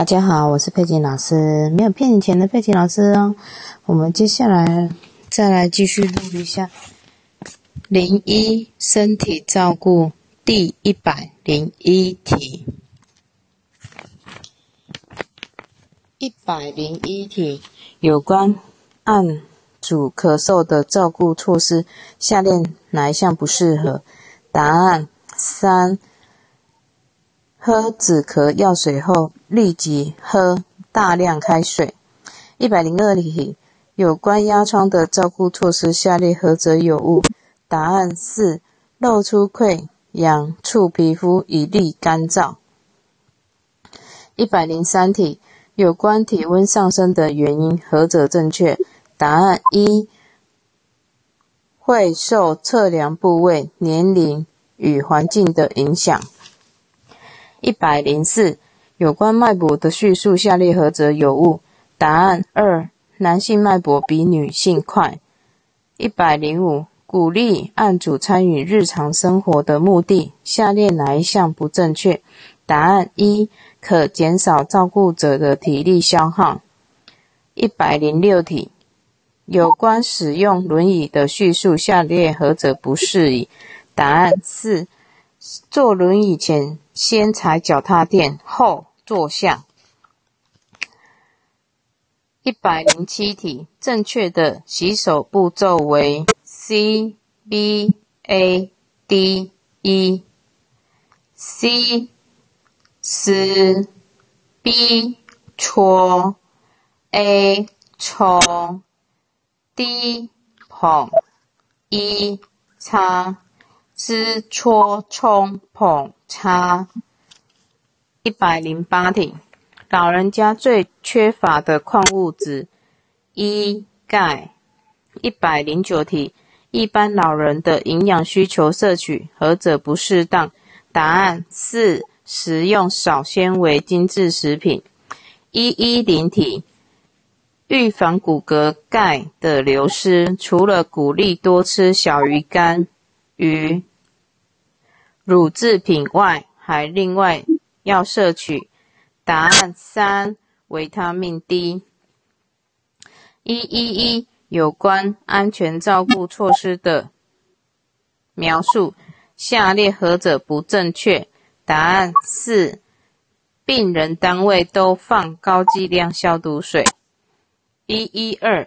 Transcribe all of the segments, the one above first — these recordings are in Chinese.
大家好，我是佩锦老师，没有骗你钱的佩锦老师哦。我们接下来再来继续录一下零一身体照顾第一百零一题。一百零一题有关按主咳嗽的照顾措施，下列哪一项不适合？答案三。喝止咳药水后，立即喝大量开水。一百零二题，有关压疮的照顾措施，下列何者有误？答案四：露出溃疡处皮肤以利干燥。一百零三题，有关体温上升的原因，何者正确？答案一：会受测量部位、年龄与环境的影响。一百零四，有关脉搏的叙述，下列何者有误？答案二，男性脉搏比女性快。一百零五，鼓励案主参与日常生活的目的，下列哪一项不正确？答案一，可减少照顾者的体力消耗。一百零六题，有关使用轮椅的叙述，下列何者不适宜？答案四，坐轮椅前。先踩脚踏垫，后坐下。一百零七题，正确的洗手步骤为 C B A D E。C 撕，B 搓，A 冲，D 捧，E 擦。撕搓冲捧擦，一百零八题，老人家最缺乏的矿物质一钙。一百零九题，一般老人的营养需求摄取何者不适当？答案四，食用少纤维精致食品。一一零题，预防骨骼钙的流失，除了鼓励多吃小鱼干、鱼。乳制品外，还另外要摄取。答案三：维他命 D。一一一有关安全照顾措施的描述，下列何者不正确？答案四：病人单位都放高剂量消毒水。一一二，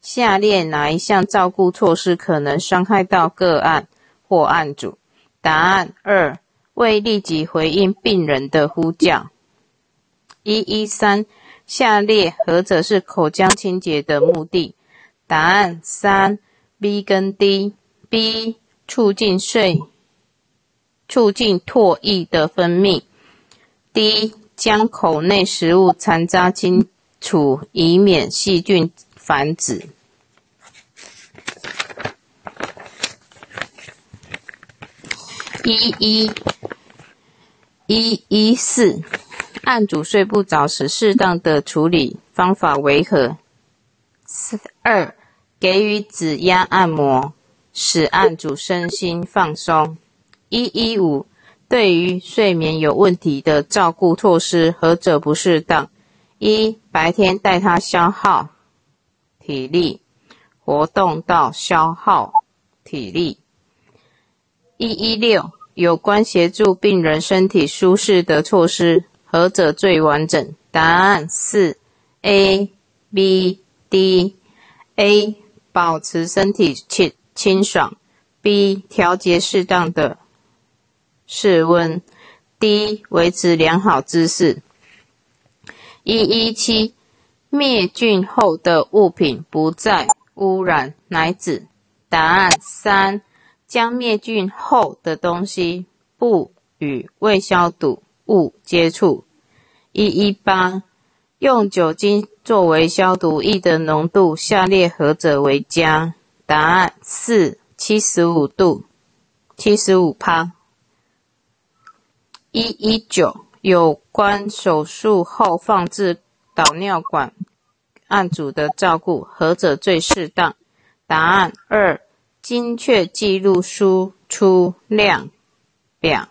下列哪一项照顾措施可能伤害到个案或案主？答案二：未立即回应病人的呼叫。一一三，下列何者是口腔清洁的目的？答案三：B 跟 D。B 促进睡，促进唾液的分泌。D 将口内食物残渣清除，以免细菌繁殖。一一一一四，案主睡不着时，适当的处理方法为何？二，给予指压按摩，使案主身心放松。一一五，对于睡眠有问题的照顾措施，何者不适当？一，白天带他消耗体力，活动到消耗体力。一一六有关协助病人身体舒适的措施，何者最完整？答案四：A、B、D。A 保持身体清清爽，B 调节适当的室温，D 维持良好姿势。一一七灭菌后的物品不再污染奶子。答案三。将灭菌后的东西不与未消毒物接触。一一八，用酒精作为消毒液的浓度，下列何者为佳？答案四，七十五度，七十五帕。一一九，有关手术后放置导尿管案组的照顾，何者最适当？答案二。精确记录输出量表。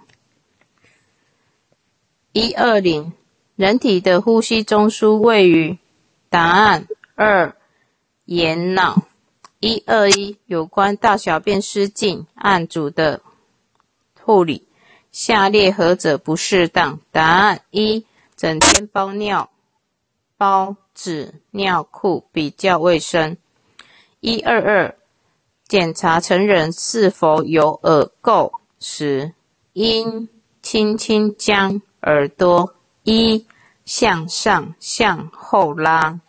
一二零人体的呼吸中枢位于答案二眼脑。一二一有关大小便失禁案主的护理，下列何者不适当？答案一整天包尿包纸尿裤比较卫生。一二二检查成人是否有耳垢时，应轻轻将耳朵一向上向后拉。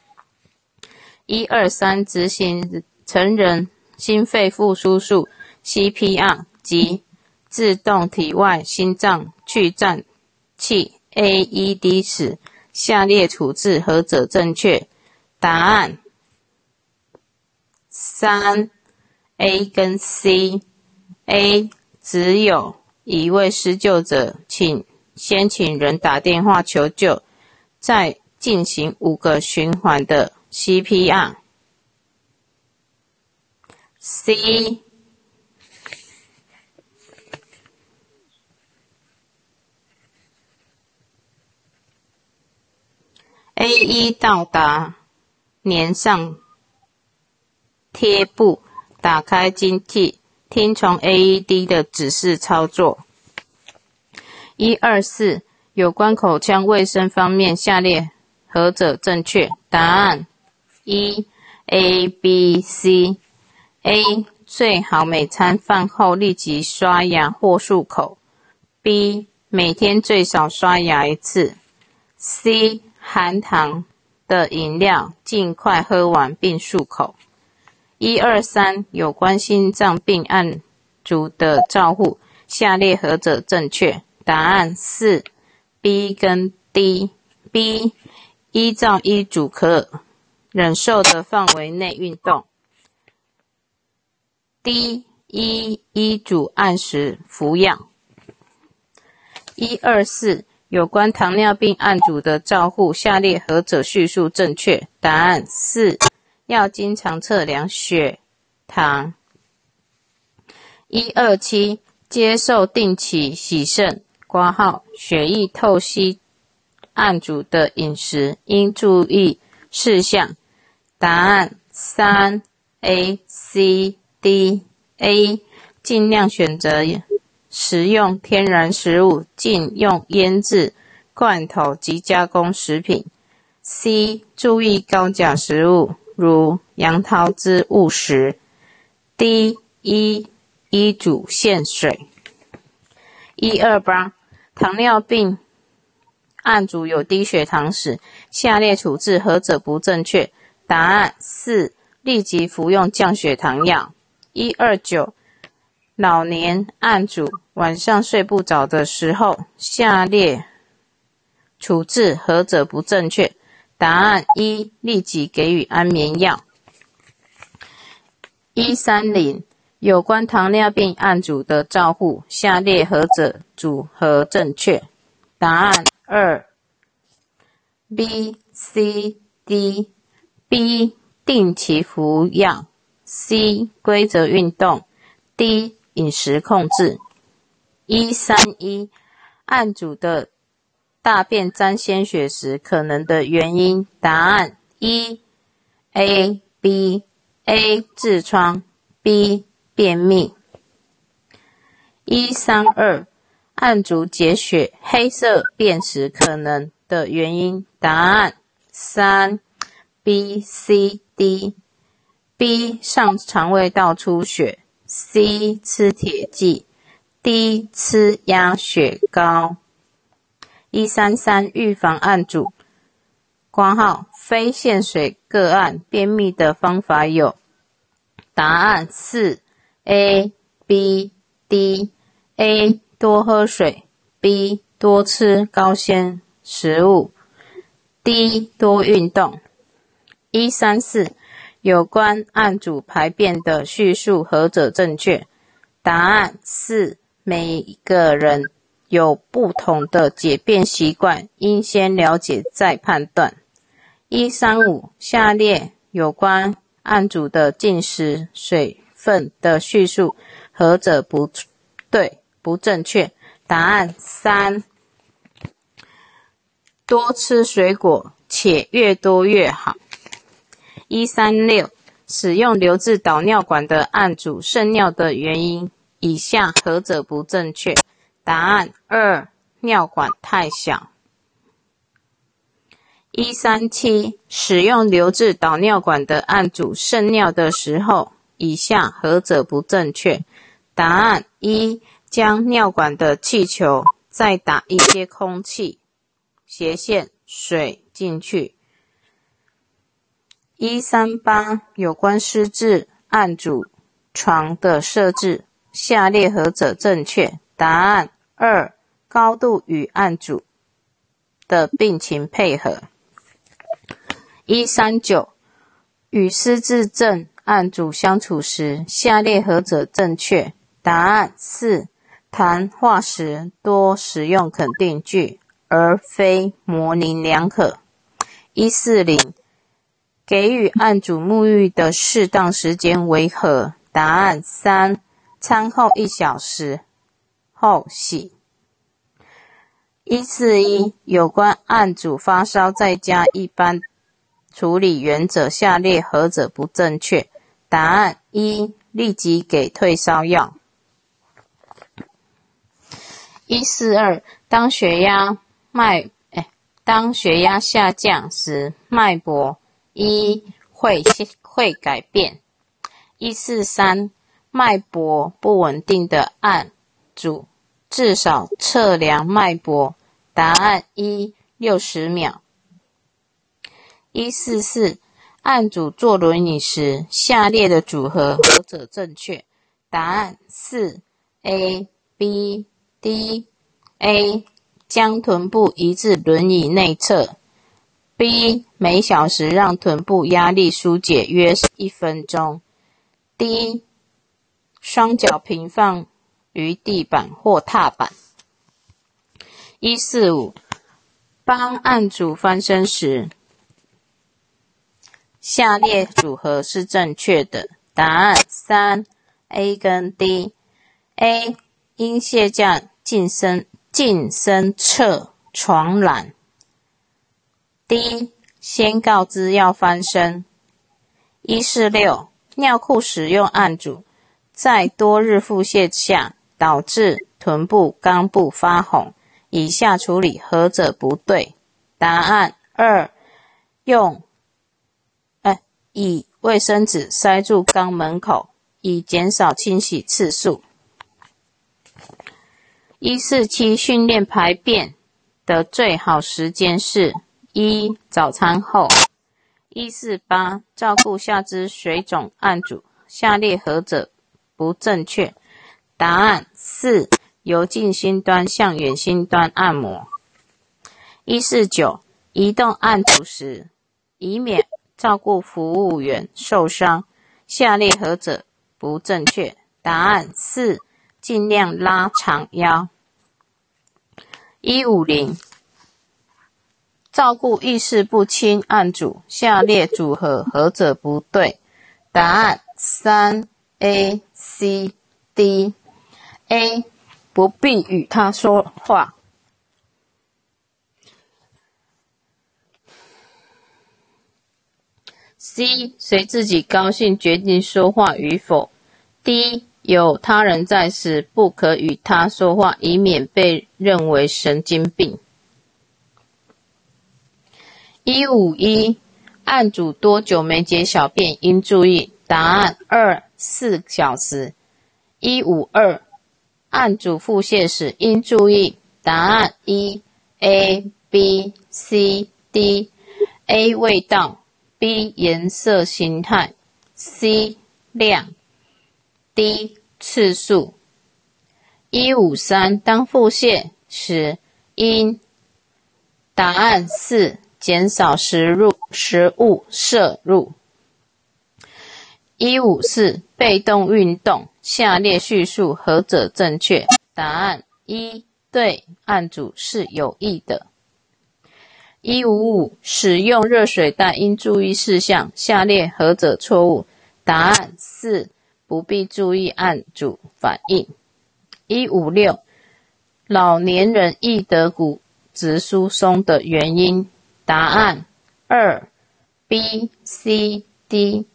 一二三执行。成人心肺复苏术 （CPR） 及自动体外心脏去颤器 （AED） 时，下列处置何者正确？答案三 A 跟 C。A 只有一位施救者，请先请人打电话求救，再进行五个循环的 CPR。C A 一到达，粘上贴布，打开经济，听从 AED 的指示操作。一二四，有关口腔卫生方面，下列何者正确？答案一 A B C。A 最好每餐饭后立即刷牙或漱口。B 每天最少刷牙一次。C 含糖的饮料尽快喝完并漱口。一二三，有关心脏病案组的照护，下列何者正确？答案是 B 跟 D。B 依照医嘱可忍受的范围内运动。D 一医嘱按时服药。一二四有关糖尿病案组的照护，下列何者叙述正确？答案四要经常测量血糖。一二七接受定期洗肾挂号血液透析案主的饮食应注意事项。答案三 A C。D A 尽量选择食用天然食物，禁用腌制、罐头及加工食品。C 注意高钾食物，如杨桃汁、误食。D 一医嘱限水。一二八糖尿病案主有低血糖史，下列处置何者不正确？答案四立即服用降血糖药。一二九，老年案主晚上睡不着的时候，下列处置何者不正确？答案一，立即给予安眠药。一三零，有关糖尿病案组的照护，下列何者组合正确？答案二，B、C、D。B 定期服药。C 规则运动，D 饮食控制。一三一，案组的大便沾鲜血时可能的原因，答案。一 A B A 痔疮，B 便秘。一三二，案。主解血黑色便时可能的原因，答案。三 B C D。B 上肠胃道出血，C 吃铁剂，D 吃鸭血糕。一三三预防案组，括号非限水个案便秘的方法有：答案四 A、B、D。A 多喝水，B 多吃高纤食物，D 多运动。一三四。有关案主排便的叙述何者正确？答案是每个人有不同的解便习惯，应先了解再判断。一三五，下列有关案主的进食水分的叙述何者不对、不正确？答案三多吃水果，且越多越好。一三六，使用留置导尿管的按阻渗尿的原因，以下何者不正确？答案二，尿管太小。一三七，使用留置导尿管的按阻渗尿的时候，以下何者不正确？答案一，将尿管的气球再打一些空气。斜线水进去。一三八有关失智按阻床的设置，下列何者正确？答案二，高度与案组的病情配合。一三九与失智症案组相处时，下列何者正确？答案四，谈话时多使用肯定句。而非模棱两可。一四零，给予案主沐浴的适当时间为何？答案三，餐后一小时后洗。一四一，有关案主发烧在家一般处理原则，下列何者不正确？答案一，立即给退烧药。一四二，当血压。脉，哎，当血压下降时，脉搏一会会改变。一四三，脉搏不稳定的按阻，至少测量脉搏。答案一六十秒。一四四，按阻坐轮椅时，下列的组合何者正确？答案四 A B D A。将臀部移至轮椅内侧。B 每小时让臀部压力疏解约一分钟。D 双脚平放于地板或踏板。一四五，帮案主翻身时，下列组合是正确的。答案三 A 跟 D。A 因卸架近身。近身侧床栏。D 先告知要翻身。一四六尿裤使用按阻，在多日腹泻下导致臀部肛部发红，以下处理何者不对？答案二，用，哎，以卫生纸塞住肛门口，以减少清洗次数。一四七训练排便的最好时间是一早餐后。一四八照顾下肢水肿按阻，下列何者不正确？答案四由近心端向远心端按摩。一四九移动按阻时，以免照顾服务员受伤，下列何者不正确？答案四。尽量拉长腰。一五零，照顾意识不清按主，下列组合何者不对？答案三 A、C、D。A 不必与他说话。C 随自己高兴决定说话与否。D 有他人在时，不可与他说话，以免被认为神经病。一五一，案主多久没解小便应注意？答案二四小时。一五二，案主腹泻时应注意？答案一 A B C D A 味道，B 颜色形态，C 量。D 次数。一五三，当腹泻时应。答案四。减少食入食物摄入。一五四，被动运动，下列叙述何者正确？答案一对案主是有益的。一五五，使用热水袋应注意事项，下列何者错误？答案四。不必注意按组反应。一五六，老年人易得骨质疏松的原因？答案二：B、C、D。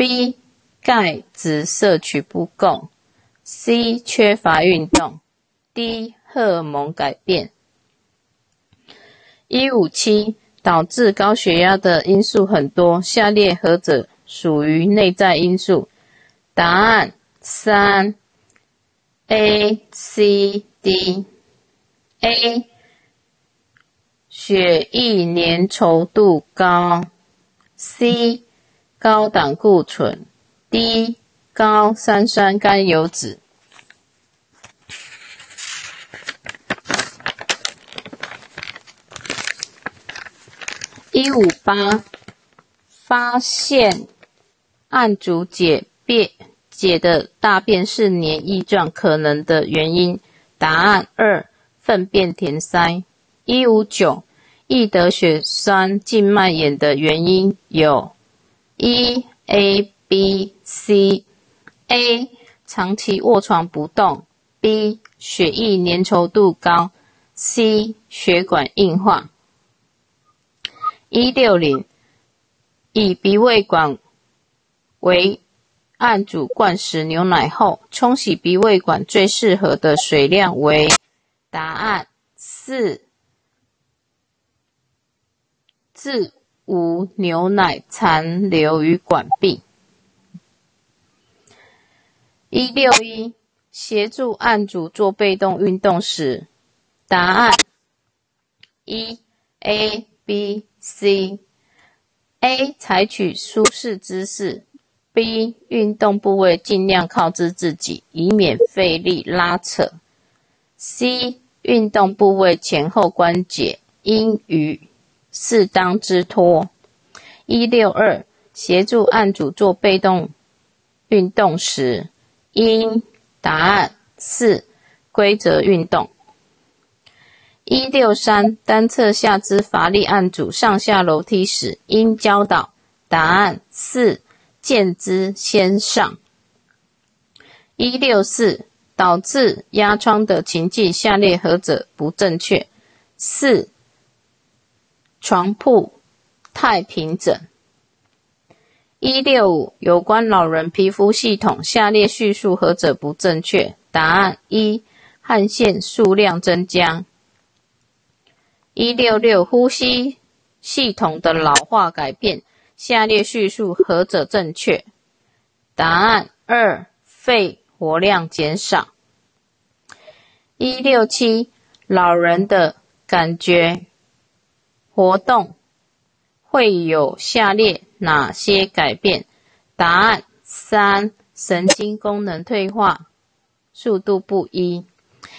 B 钙质摄取不够，C 缺乏运动，D 荷尔蒙改变。一五七导致高血压的因素很多，下列何者属于内在因素？答案三：A、C、D。A 血液粘稠度高，C。高胆固醇，低高三酸甘油脂。一五八，发现案主解便解的大便是黏液状，可能的原因。答案二，粪便填塞。一五九，易得血栓静脉炎的原因有。一 A B C A 长期卧床不动，B 血液粘稠度高，C 血管硬化。一六零以鼻胃管为按主灌食牛奶后，冲洗鼻胃管最适合的水量为？答案四至。无牛奶残留于管壁。一六一，协助案主做被动运动时，答案一 A B C。A 采取舒适姿势，B 运动部位尽量靠之自己，以免费力拉扯。C 运动部位前后关节应与。适当之托。一六二，协助案主做被动运动时，应答案四规则运动。一六三，单侧下肢乏力案主上下楼梯时，应教导答案四见之先上。一六四，导致压疮的情境，下列何者不正确？四。床铺太平整。一六五有关老人皮肤系统，下列叙述何者不正确？答案一：汗腺数量增加。一六六呼吸系统的老化改变，下列叙述何者正确？答案二：肺活量减少。一六七老人的感觉。活动会有下列哪些改变？答案三：神经功能退化，速度不一。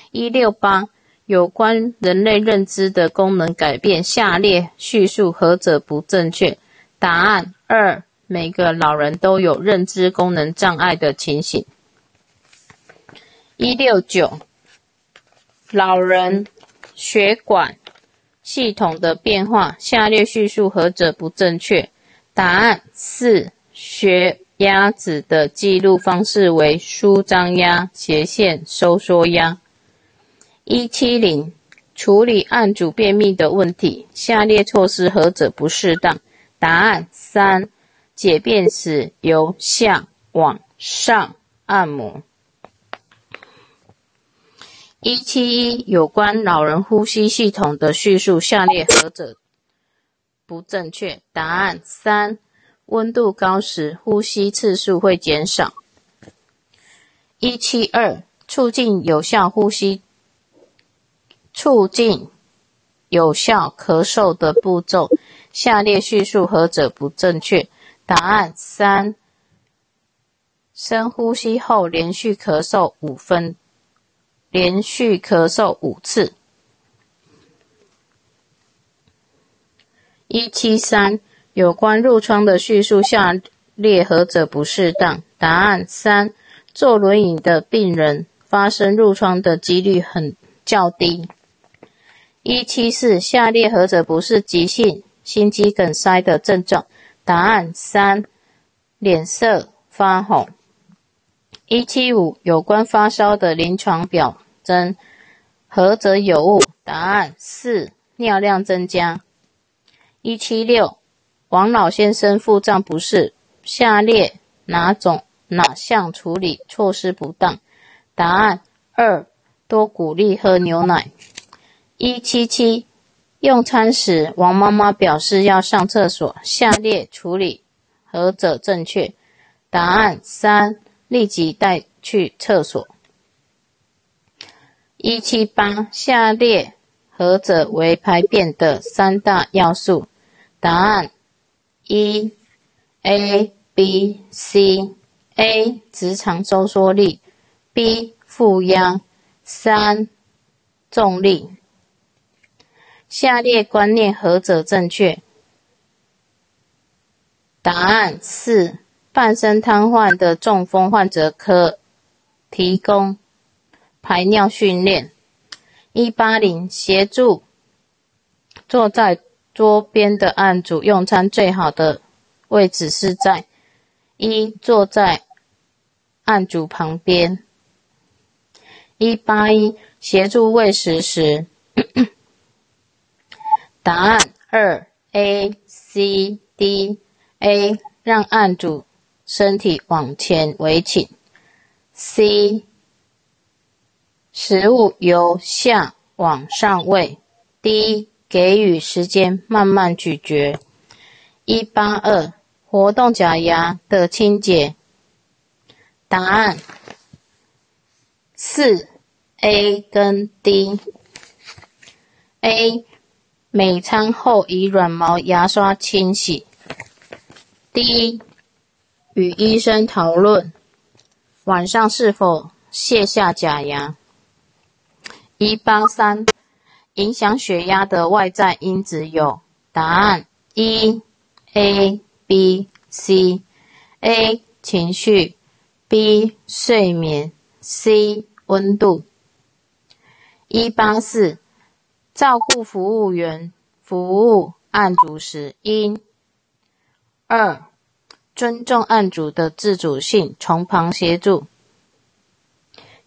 一六八有关人类认知的功能改变，下列叙述何者不正确？答案二：每个老人都有认知功能障碍的情形。一六九老人血管。系统的变化，下列叙述何者不正确？答案四：血压值的记录方式为舒张压、斜线收缩压。一七零，处理案主便秘的问题，下列措施何者不适当？答案三：解便时由下往上按摩。一七一有关老人呼吸系统的叙述，下列何者不正确？答案三：温度高时，呼吸次数会减少。一七二促进有效呼吸，促进有效咳嗽的步骤，下列叙述何者不正确？答案三：深呼吸后连续咳嗽五分。连续咳嗽五次。一七三有关褥疮的叙述，下列何者不适当？答案三：坐轮椅的病人发生褥疮的几率很较低。一七四下列何者不是急性心肌梗塞的症状？答案三：脸色发红。一七五有关发烧的临床表征，何者有误？答案四，尿量增加。一七六，王老先生腹胀不适，下列哪种哪项处理措施不当？答案二，多鼓励喝牛奶。一七七，用餐时王妈妈表示要上厕所，下列处理何者正确？答案三，立即带去厕所。一七八，下列何者为排便的三大要素？答案一，A、B、C。A. 直肠收缩力，B. 负压，三重力。下列观念何者正确？答案四，半身瘫痪的中风患者可提供。排尿训练，一八零协助坐在桌边的案主用餐最好的位置是在一坐在案主旁边。一八一协助喂食时，答案二 A C D A 让案主身体往前围倾，C。食物由下往上喂，第一给予时间慢慢咀嚼。一八二活动假牙的清洁，答案四 A 跟 D。A 每餐后以软毛牙刷清洗。D 与医生讨论晚上是否卸下假牙。一八三，影响血压的外在因子有答案一 A B C A 情绪 B 睡眠 C 温度。一八四，照顾服务员服务案主时应二尊重案主的自主性，从旁协助。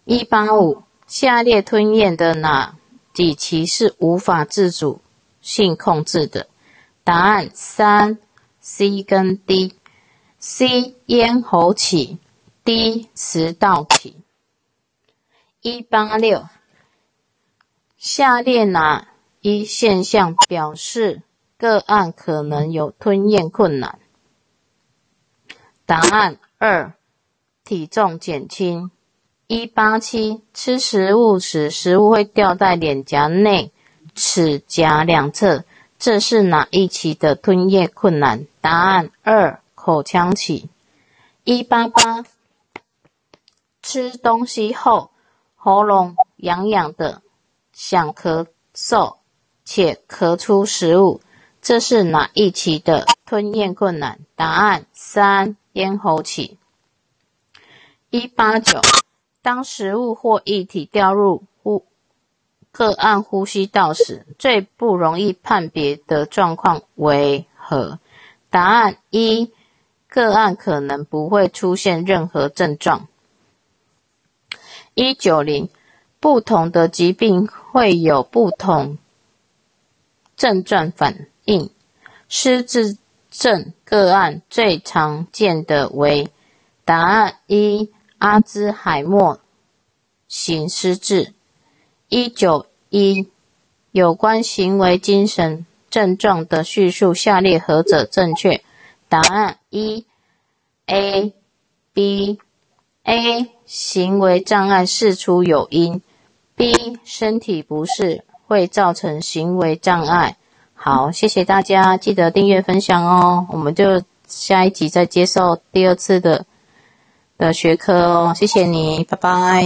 一八五。下列吞咽的哪几期是无法自主性控制的？答案三，C 跟 D。C 咽喉期，D 食道期。一八六，下列哪一现象表示个案可能有吞咽困难？答案二，体重减轻。一八七，吃食物时，食物会掉在脸颊内齿颊两侧，这是哪一期的吞咽困难？答案二，口腔期。一八八，吃东西后喉咙痒痒的，想咳嗽且咳出食物，这是哪一期的吞咽困难？答案三，咽喉期。一八九。当食物或液体掉入呼个案呼吸道时，最不容易判别的状况为何？答案一：个案可能不会出现任何症状。一九零，不同的疾病会有不同症状反应。失智症个案最常见的为答案一。阿兹海默型失智，一九一有关行为精神症状的叙述，下列何者正确？答案一，A、B、A 行为障碍事出有因，B 身体不适会造成行为障碍。好，谢谢大家，记得订阅分享哦。我们就下一集再接受第二次的。的学科哦，谢谢你，拜拜。